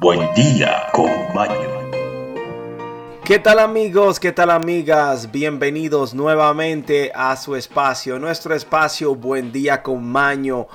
buen, día con Maño. ¿Qué tal amigos? ¿Qué tal amigas? Bienvenidos nuevamente a su espacio, nuestro espacio Buen día con Maño.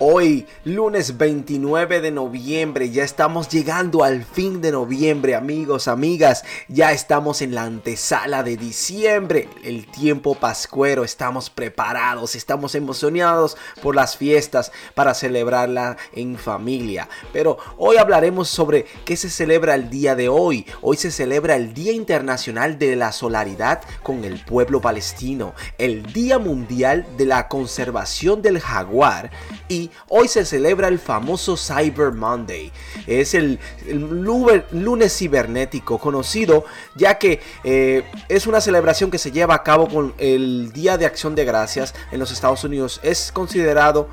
Hoy, lunes 29 de noviembre, ya estamos llegando al fin de noviembre, amigos, amigas. Ya estamos en la antesala de diciembre, el tiempo pascuero. Estamos preparados, estamos emocionados por las fiestas para celebrarla en familia. Pero hoy hablaremos sobre qué se celebra el día de hoy. Hoy se celebra el Día Internacional de la Solaridad con el pueblo palestino, el Día Mundial de la Conservación del Jaguar y hoy se celebra el famoso Cyber Monday. Es el, lunes cibernético conocido ya que eh, es una celebración que se lleva a cabo con el Día de Acción de Gracias en los Estados Unidos. Es considerado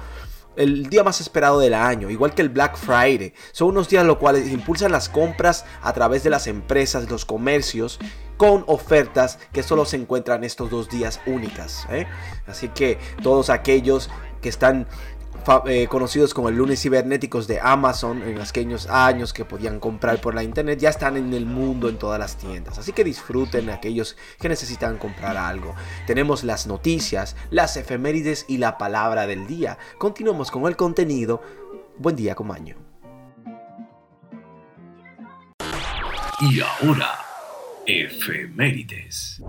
el día más esperado del año, igual que el Black Friday. Son unos días los cuales impulsan las compras a través de las empresas, los comercios, con ofertas que solo se encuentran estos dos días únicas. ¿eh? Así que todos aquellos que están eh, conocidos como el lunes cibernéticos de Amazon en aquellos años que podían comprar por la internet ya están en el mundo en todas las tiendas. Así que disfruten aquellos que necesitan comprar algo. Tenemos las noticias, las efemérides y la palabra del día. Continuamos con el contenido. Buen día, Comaño. Y ahora, efemérides.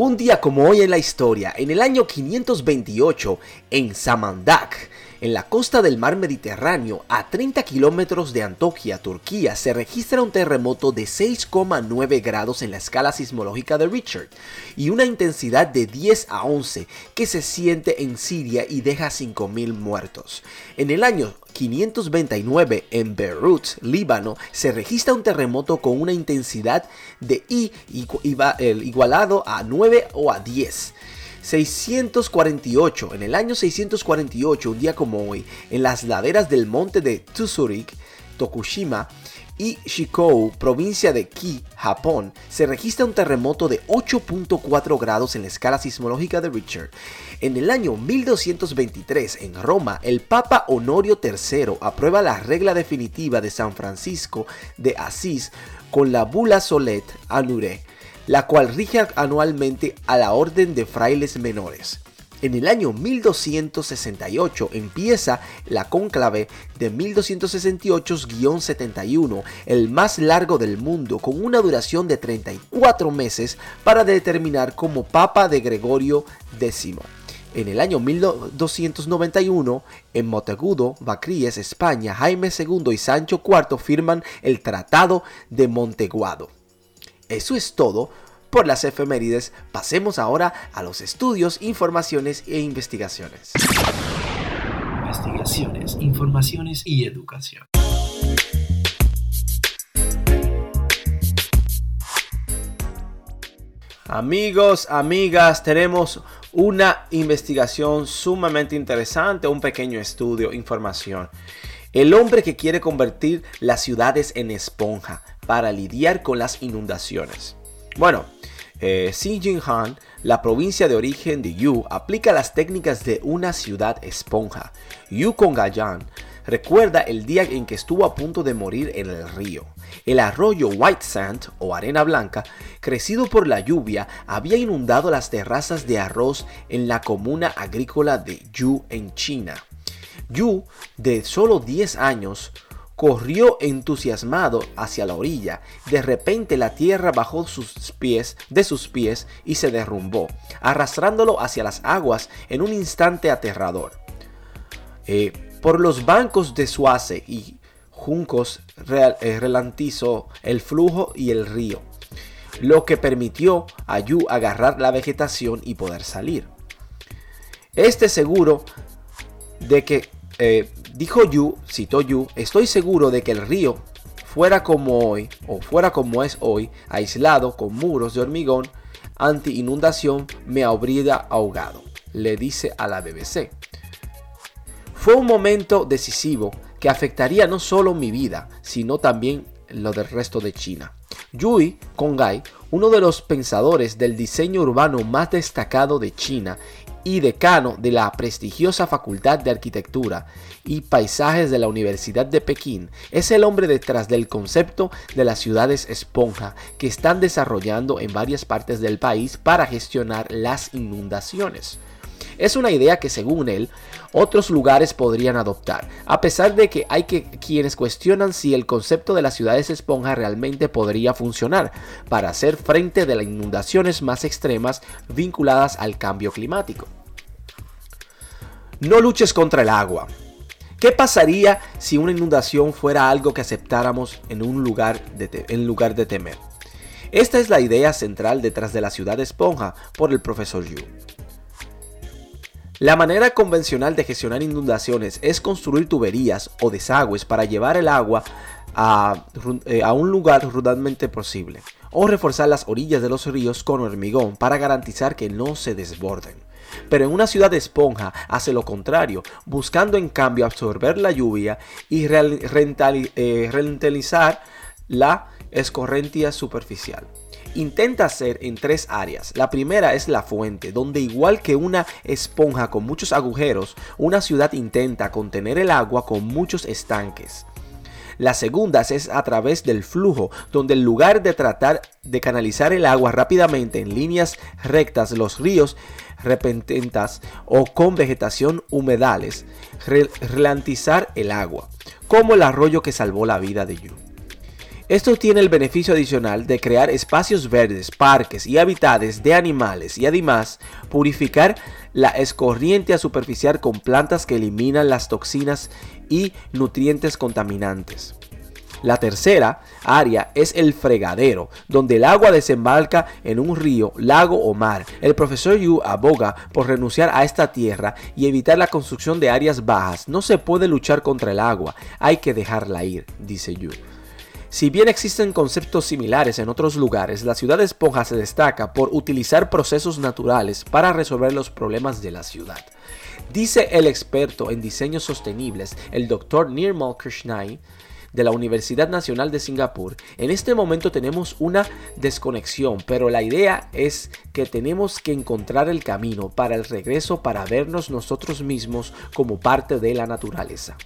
Un día como hoy en la historia, en el año 528, en Samandak, en la costa del mar Mediterráneo, a 30 kilómetros de Antoquia, Turquía, se registra un terremoto de 6,9 grados en la escala sismológica de Richard y una intensidad de 10 a 11 que se siente en Siria y deja 5.000 muertos. En el año 529 en Beirut, Líbano, se registra un terremoto con una intensidad de I igualado a 9 o a 10. 648, en el año 648, un día como hoy, en las laderas del monte de Tsurugi, Tokushima, y Shikou, provincia de Ki, Japón, se registra un terremoto de 8.4 grados en la escala sismológica de Richter. En el año 1223, en Roma, el Papa Honorio III aprueba la regla definitiva de San Francisco de Asís con la bula Solet Anure la cual rige anualmente a la Orden de Frailes Menores. En el año 1268 empieza la cónclave de 1268-71, el más largo del mundo, con una duración de 34 meses para determinar como Papa de Gregorio X. En el año 1291, en Monteagudo, Bacríes, España, Jaime II y Sancho IV firman el Tratado de Monteguado. Eso es todo por las efemérides. Pasemos ahora a los estudios, informaciones e investigaciones. Investigaciones, informaciones y educación. Amigos, amigas, tenemos una investigación sumamente interesante, un pequeño estudio, información. El hombre que quiere convertir las ciudades en esponja para lidiar con las inundaciones. Bueno, eh, Xinjiang, la provincia de origen de Yu, aplica las técnicas de una ciudad esponja. Yu Kongayan recuerda el día en que estuvo a punto de morir en el río. El arroyo White Sand o arena blanca, crecido por la lluvia, había inundado las terrazas de arroz en la comuna agrícola de Yu en China. Yu, de solo 10 años, corrió entusiasmado hacia la orilla. De repente la tierra bajó sus pies, de sus pies y se derrumbó, arrastrándolo hacia las aguas en un instante aterrador. Eh, por los bancos de Suace y juncos eh, relantizó el flujo y el río, lo que permitió a Yu agarrar la vegetación y poder salir. Este seguro de que eh, dijo Yu, citó Yu, estoy seguro de que el río fuera como hoy, o fuera como es hoy, aislado con muros de hormigón, anti inundación, me habría ahogado, le dice a la BBC. Fue un momento decisivo que afectaría no solo mi vida, sino también lo del resto de China. Yui Kongai, uno de los pensadores del diseño urbano más destacado de China y decano de la prestigiosa Facultad de Arquitectura y Paisajes de la Universidad de Pekín, es el hombre detrás del concepto de las ciudades esponja que están desarrollando en varias partes del país para gestionar las inundaciones. Es una idea que según él otros lugares podrían adoptar, a pesar de que hay quienes cuestionan si el concepto de las ciudades esponja realmente podría funcionar para hacer frente de las inundaciones más extremas vinculadas al cambio climático. No luches contra el agua. ¿Qué pasaría si una inundación fuera algo que aceptáramos en un lugar en lugar de temer? Esta es la idea central detrás de la ciudad esponja por el profesor Yu. La manera convencional de gestionar inundaciones es construir tuberías o desagües para llevar el agua a, eh, un lugar rudanmente posible, o reforzar las orillas de los ríos con hormigón para garantizar que no se desborden. Pero en una ciudad de esponja hace lo contrario, buscando en cambio absorber la lluvia y eh, rentalizar la escorrentia superficial intenta hacer en tres áreas. La primera es la fuente, donde igual que una esponja con muchos agujeros, una ciudad intenta contener el agua con muchos estanques. La segunda es a través del flujo, donde en lugar de tratar de canalizar el agua rápidamente en líneas rectas, los ríos repentinas o con vegetación humedales, relantizar el agua, como el arroyo que salvó la vida de Yu. Esto tiene el beneficio adicional de crear espacios verdes, parques y hábitats de animales y además purificar la escorriente superficial con plantas que eliminan las toxinas y nutrientes contaminantes. La tercera área es el fregadero, donde el agua desembarca en un río, lago o mar. El profesor Yu aboga por renunciar a esta tierra y evitar la construcción de áreas bajas. No se puede luchar contra el agua, hay que dejarla ir, dice Yu. Si bien existen conceptos similares en otros lugares, la ciudad de esponja se destaca por utilizar procesos naturales para resolver los problemas de la ciudad. Dice el experto en diseños sostenibles, el Dr. Nirmal Krishnai, de la Universidad Nacional de Singapur, en este momento tenemos una desconexión, pero la idea es que tenemos que encontrar el camino para el regreso para vernos nosotros mismos como parte de la naturaleza.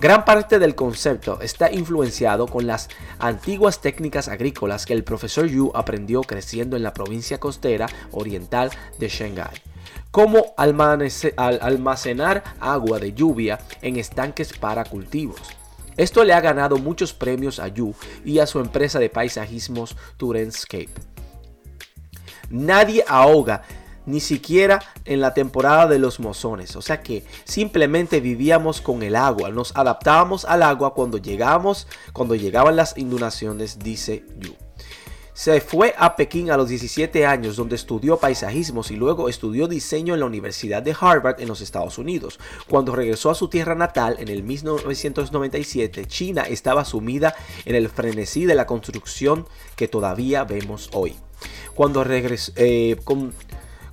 Gran parte del concepto está influenciado con las antiguas técnicas agrícolas que el profesor Yu aprendió creciendo en la provincia costera oriental de Shanghai como almacenar agua de lluvia en estanques para cultivos. Esto le ha ganado muchos premios a Yu y a su empresa de paisajismos Turenscape. Nadie ahoga ni siquiera en la temporada de los mozones. O sea que simplemente vivíamos con el agua, nos adaptábamos al agua cuando llegamos, cuando llegaban las inundaciones, dice Yu. Se fue a Pekín a los 17 años donde estudió paisajismos y luego estudió diseño en la Universidad de Harvard en los Estados Unidos. Cuando regresó a su tierra natal en el 1997, China estaba sumida en el frenesí de la construcción que todavía vemos hoy. Cuando regresó, eh,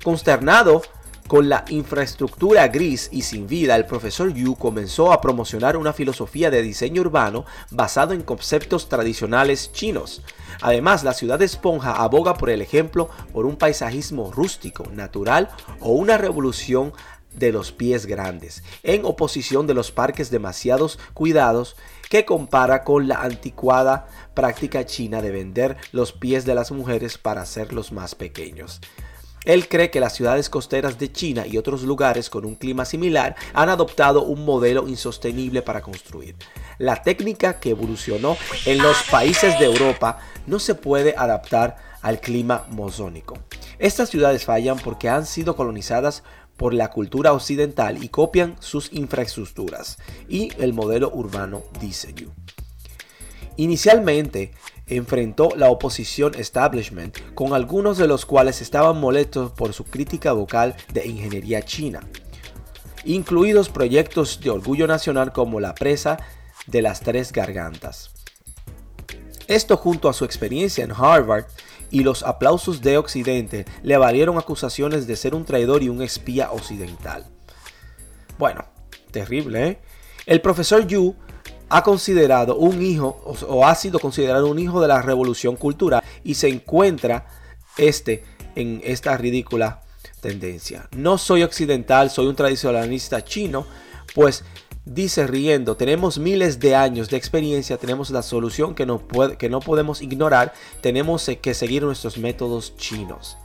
Consternado con la infraestructura gris y sin vida, el profesor Yu comenzó a promocionar una filosofía de diseño urbano basado en conceptos tradicionales chinos. Además, la ciudad de esponja aboga por el ejemplo por un paisajismo rústico, natural o una revolución de los pies grandes, en oposición de los parques demasiados cuidados que compara con la anticuada práctica china de vender los pies de las mujeres para hacerlos más pequeños. Él cree que las ciudades costeras de China y otros lugares con un clima similar han adoptado un modelo insostenible para construir. La técnica que evolucionó en los países de Europa no se puede adaptar al clima mozónico. Estas ciudades fallan porque han sido colonizadas por la cultura occidental y copian sus infraestructuras y el modelo urbano, dice Yu. Inicialmente, enfrentó la oposición establishment, con algunos de los cuales estaban molestos por su crítica vocal de ingeniería china, incluidos proyectos de orgullo nacional como la presa de las tres gargantas. Esto junto a su experiencia en Harvard y los aplausos de Occidente le valieron acusaciones de ser un traidor y un espía occidental. Bueno, terrible, ¿eh? El profesor Yu ha considerado un hijo o ha sido considerado un hijo de la revolución cultural y se encuentra este en esta ridícula tendencia. No soy occidental, soy un tradicionalista chino, pues dice riendo, tenemos miles de años de experiencia, tenemos la solución que no, puede, que no podemos ignorar, tenemos que seguir nuestros métodos chinos.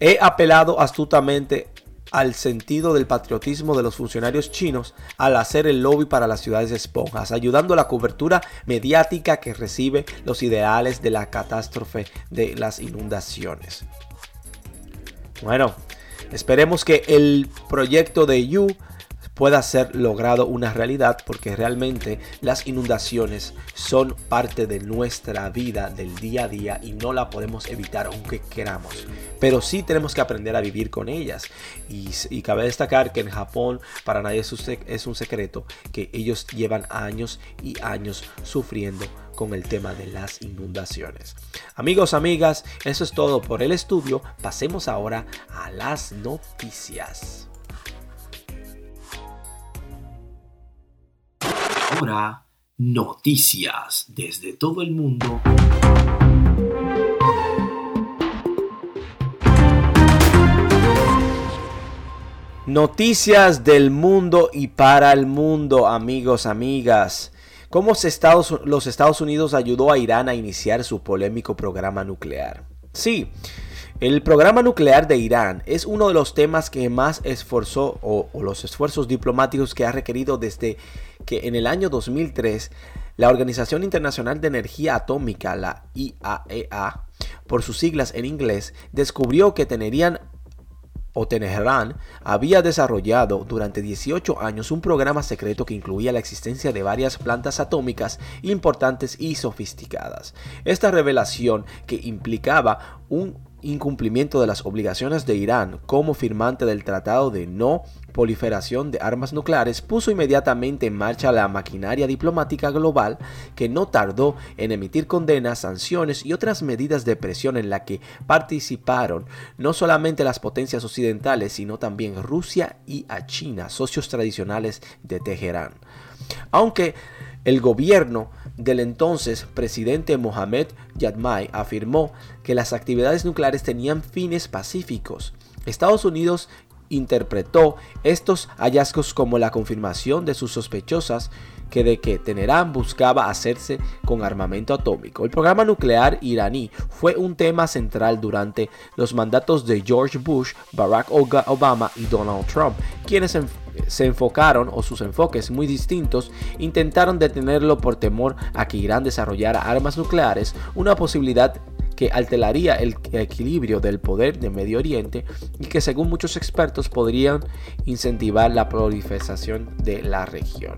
He apelado astutamente al sentido del patriotismo de los funcionarios chinos al hacer el lobby para las ciudades esponjas, ayudando a la cobertura mediática que recibe los ideales de la catástrofe de las inundaciones. Bueno, esperemos que el proyecto de Yu pueda ser logrado una realidad porque realmente las inundaciones son parte de nuestra vida del día a día y no la podemos evitar aunque queramos. Pero sí tenemos que aprender a vivir con ellas. Y, cabe destacar que en Japón para nadie es un secreto que ellos llevan años y años sufriendo con el tema de las inundaciones. Amigos, amigas, eso es todo por el estudio. Pasemos ahora a las noticias. Ahora, noticias desde todo el mundo. Noticias del mundo y para el mundo, amigos, amigas. ¿Cómo los Estados Unidos ayudó a Irán a iniciar su polémico programa nuclear? Sí, el programa nuclear de Irán es uno de los temas que más esforzó o, los esfuerzos diplomáticos que ha requerido desde que en el año 2003 la Organización Internacional de Energía Atómica, la IAEA, e por sus siglas en inglés, descubrió que tenerían o Teherán había desarrollado durante 18 años un programa secreto que incluía la existencia de varias plantas atómicas importantes y sofisticadas. Esta revelación que implicaba un incumplimiento de las obligaciones de Irán como firmante del Tratado de No Proliferación de Armas Nucleares puso inmediatamente en marcha la maquinaria diplomática global que no tardó en emitir condenas, sanciones y otras medidas de presión en la que participaron no solamente las potencias occidentales, sino también Rusia y a China, socios tradicionales de Teherán. Aunque el gobierno del entonces presidente Mohamed Yadmai afirmó que las actividades nucleares tenían fines pacíficos. Estados Unidos interpretó estos hallazgos como la confirmación de sus sospechosas que de que Teherán buscaba hacerse con armamento atómico. El programa nuclear iraní fue un tema central durante los mandatos de George Bush, Barack Obama y Donald Trump, quienes se enfocaron o sus enfoques muy distintos intentaron detenerlo por temor a que Irán desarrollara armas nucleares, una posibilidad que alteraría el equilibrio del poder de Medio Oriente y que según muchos expertos podrían incentivar la proliferación de la región.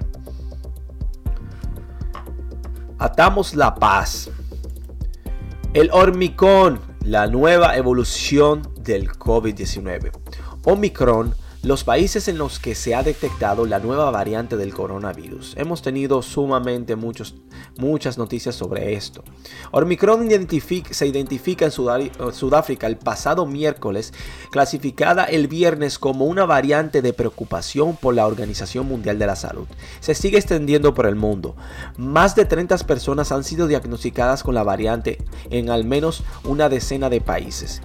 Atamos la paz. El hormicón, la nueva evolución del COVID-19. Omicron los países en los que se ha detectado la nueva variante del coronavirus. Hemos tenido sumamente muchos, muchas noticias sobre esto. Omicron se identifica en Sudáfrica el pasado miércoles, clasificada el viernes como una variante de preocupación por la Organización Mundial de la Salud. Se sigue extendiendo por el mundo. Más de 30 personas han sido diagnosticadas con la variante en al menos una decena de países.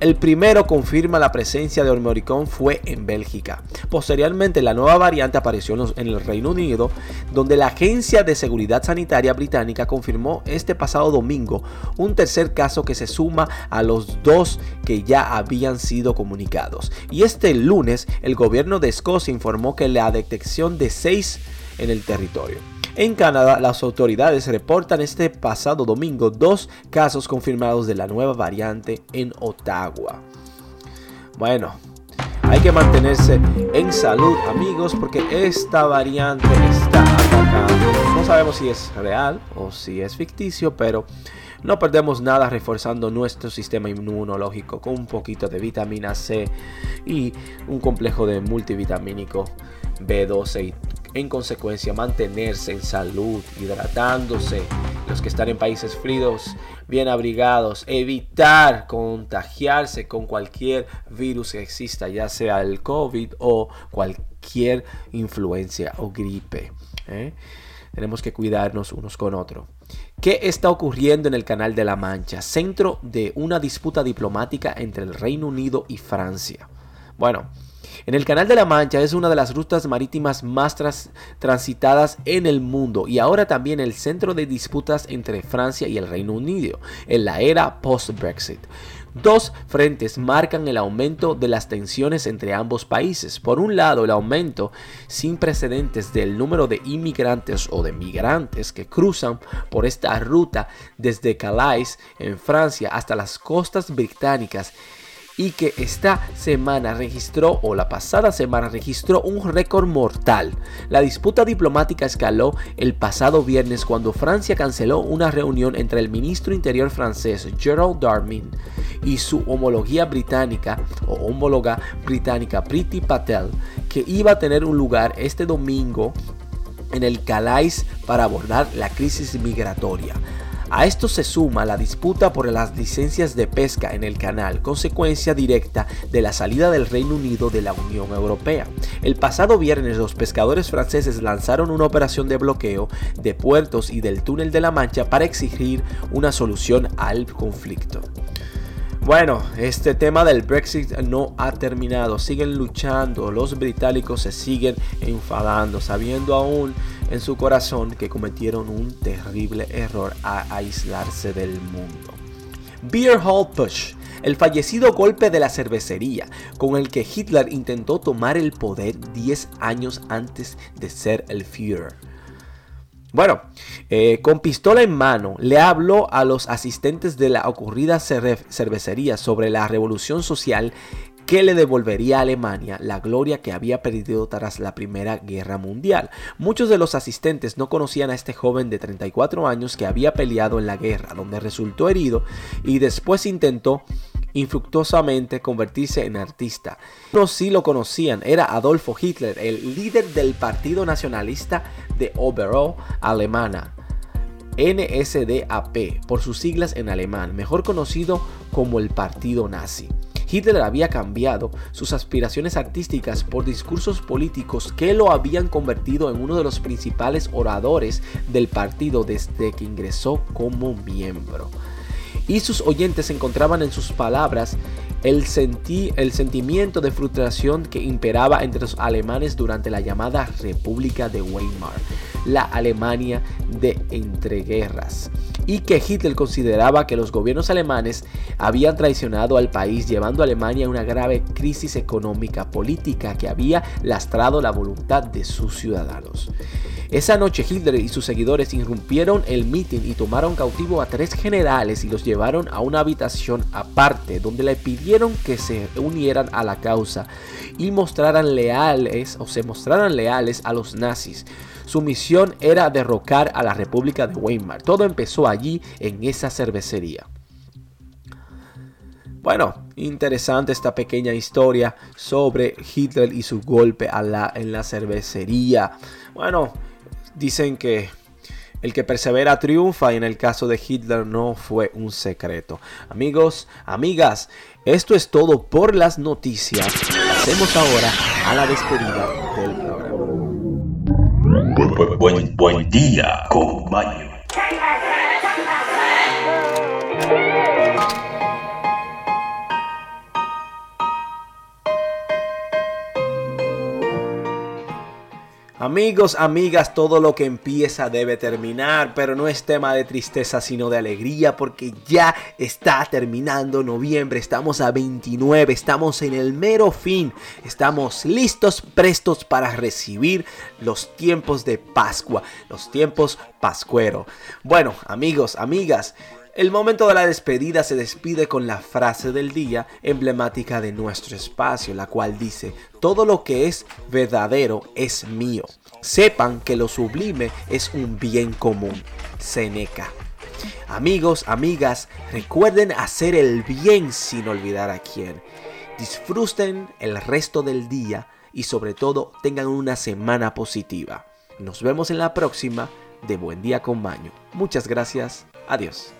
El primero confirma la presencia de Omicron fue en Bélgica. Posteriormente, la nueva variante apareció en el Reino Unido, donde la Agencia de Seguridad Sanitaria británica confirmó este pasado domingo un tercer caso que se suma a los dos que ya habían sido comunicados. Y este lunes, el gobierno de Escocia informó que la detección de seis en el territorio. En Canadá, las autoridades reportan este pasado domingo dos casos confirmados de la nueva variante en Ottawa. Bueno, hay que mantenerse en salud, amigos, porque esta variante está No sabemos si es real o si es ficticio, pero no perdemos nada reforzando nuestro sistema inmunológico con un poquito de vitamina C y un complejo de multivitamínico B12 y en consecuencia mantenerse en salud, hidratándose, los que están en países fríos, bien abrigados, evitar contagiarse con cualquier virus que exista, ya sea el COVID o cualquier influencia o gripe. ¿Eh? tenemos que cuidarnos unos con otros. ¿Qué está ocurriendo en el Canal de la Mancha? Centro de una disputa diplomática entre el Reino Unido y Francia. Bueno, en el Canal de la Mancha es una de las rutas marítimas más transitadas en el mundo y ahora también el centro de disputas entre Francia y el Reino Unido en la era post-Brexit. Dos frentes marcan el aumento de las tensiones entre ambos países. Por un lado, el aumento sin precedentes del número de inmigrantes o de migrantes que cruzan por esta ruta desde Calais en Francia hasta las costas británicas y que esta semana registró o la pasada semana registró un récord mortal. La disputa diplomática escaló el pasado viernes cuando Francia canceló una reunión entre el ministro interior francés Gerald Darmin y su homología británica o homóloga británica Priti Patel que iba a tener un lugar este domingo en el Calais para abordar la crisis migratoria. A esto se suma la disputa por las licencias de pesca en el canal, consecuencia directa de la salida del Reino Unido de la Unión Europea. El pasado viernes los pescadores franceses lanzaron una operación de bloqueo de puertos y del túnel de la Mancha para exigir una solución al conflicto. Bueno, este tema del Brexit no ha terminado. Siguen luchando. Los británicos se siguen enfadando, sabiendo aún en su corazón que cometieron un terrible error a aislarse del mundo. Beer Hall Push, el fallecido golpe de la cervecería con el que Hitler intentó tomar el poder 10 años antes de ser el Führer. Bueno, eh, con pistola en mano, le habló a los asistentes de la ocurrida cervecería sobre la revolución social que le devolvería a Alemania la gloria que había perdido tras la Primera Guerra Mundial. Muchos de los asistentes no conocían a este joven de 34 años que había peleado en la guerra, donde resultó herido y después intentó infructuosamente convertirse en artista. No sí lo conocían, era Adolfo Hitler, el líder del Partido Nacionalista de Oberau alemana. NSDAP, por sus siglas en alemán, mejor conocido como el Partido Nazi. Hitler había cambiado sus aspiraciones artísticas por discursos políticos que lo habían convertido en uno de los principales oradores del partido desde que ingresó como miembro. Y sus oyentes encontraban en sus palabras el, el sentimiento de frustración que imperaba entre los alemanes durante la llamada República de Weimar, la Alemania de entreguerras y que Hitler consideraba que los gobiernos alemanes habían traicionado al país llevando a Alemania a una grave crisis económica política que había lastrado la voluntad de sus ciudadanos. Esa noche Hitler y sus seguidores irrumpieron el mitin y tomaron cautivo a tres generales y los llevaron a una habitación aparte donde le pidieron que se unieran a la causa y mostraran leales o se mostraran leales a los nazis. Su misión era derrocar a la República de Weimar. Todo empezó allí en esa cervecería. Bueno, interesante esta pequeña historia sobre Hitler y su golpe a la, en la cervecería. Bueno, dicen que el que persevera triunfa y en el caso de Hitler no fue un secreto. Amigos, amigas, esto es todo por las noticias. Pasemos ahora a la despedida del programa. Buen, buen, día con Amigos, amigas, todo lo que empieza debe terminar, pero no es tema de tristeza sino de alegría porque ya está terminando noviembre, estamos a 29, estamos en el mero fin, estamos listos, prestos para recibir los tiempos de Pascua, los tiempos pascuero. Bueno, amigos, amigas, el momento de la despedida se despide con la frase del día emblemática de nuestro espacio, la cual dice, todo lo que es verdadero es mío. Sepan que lo sublime es un bien común. Seneca. Amigos, amigas, recuerden hacer el bien sin olvidar a quién. Disfruten el resto del día y sobre todo tengan una semana positiva. Nos vemos en la próxima de Buen Día con Baño. Muchas gracias. Adiós.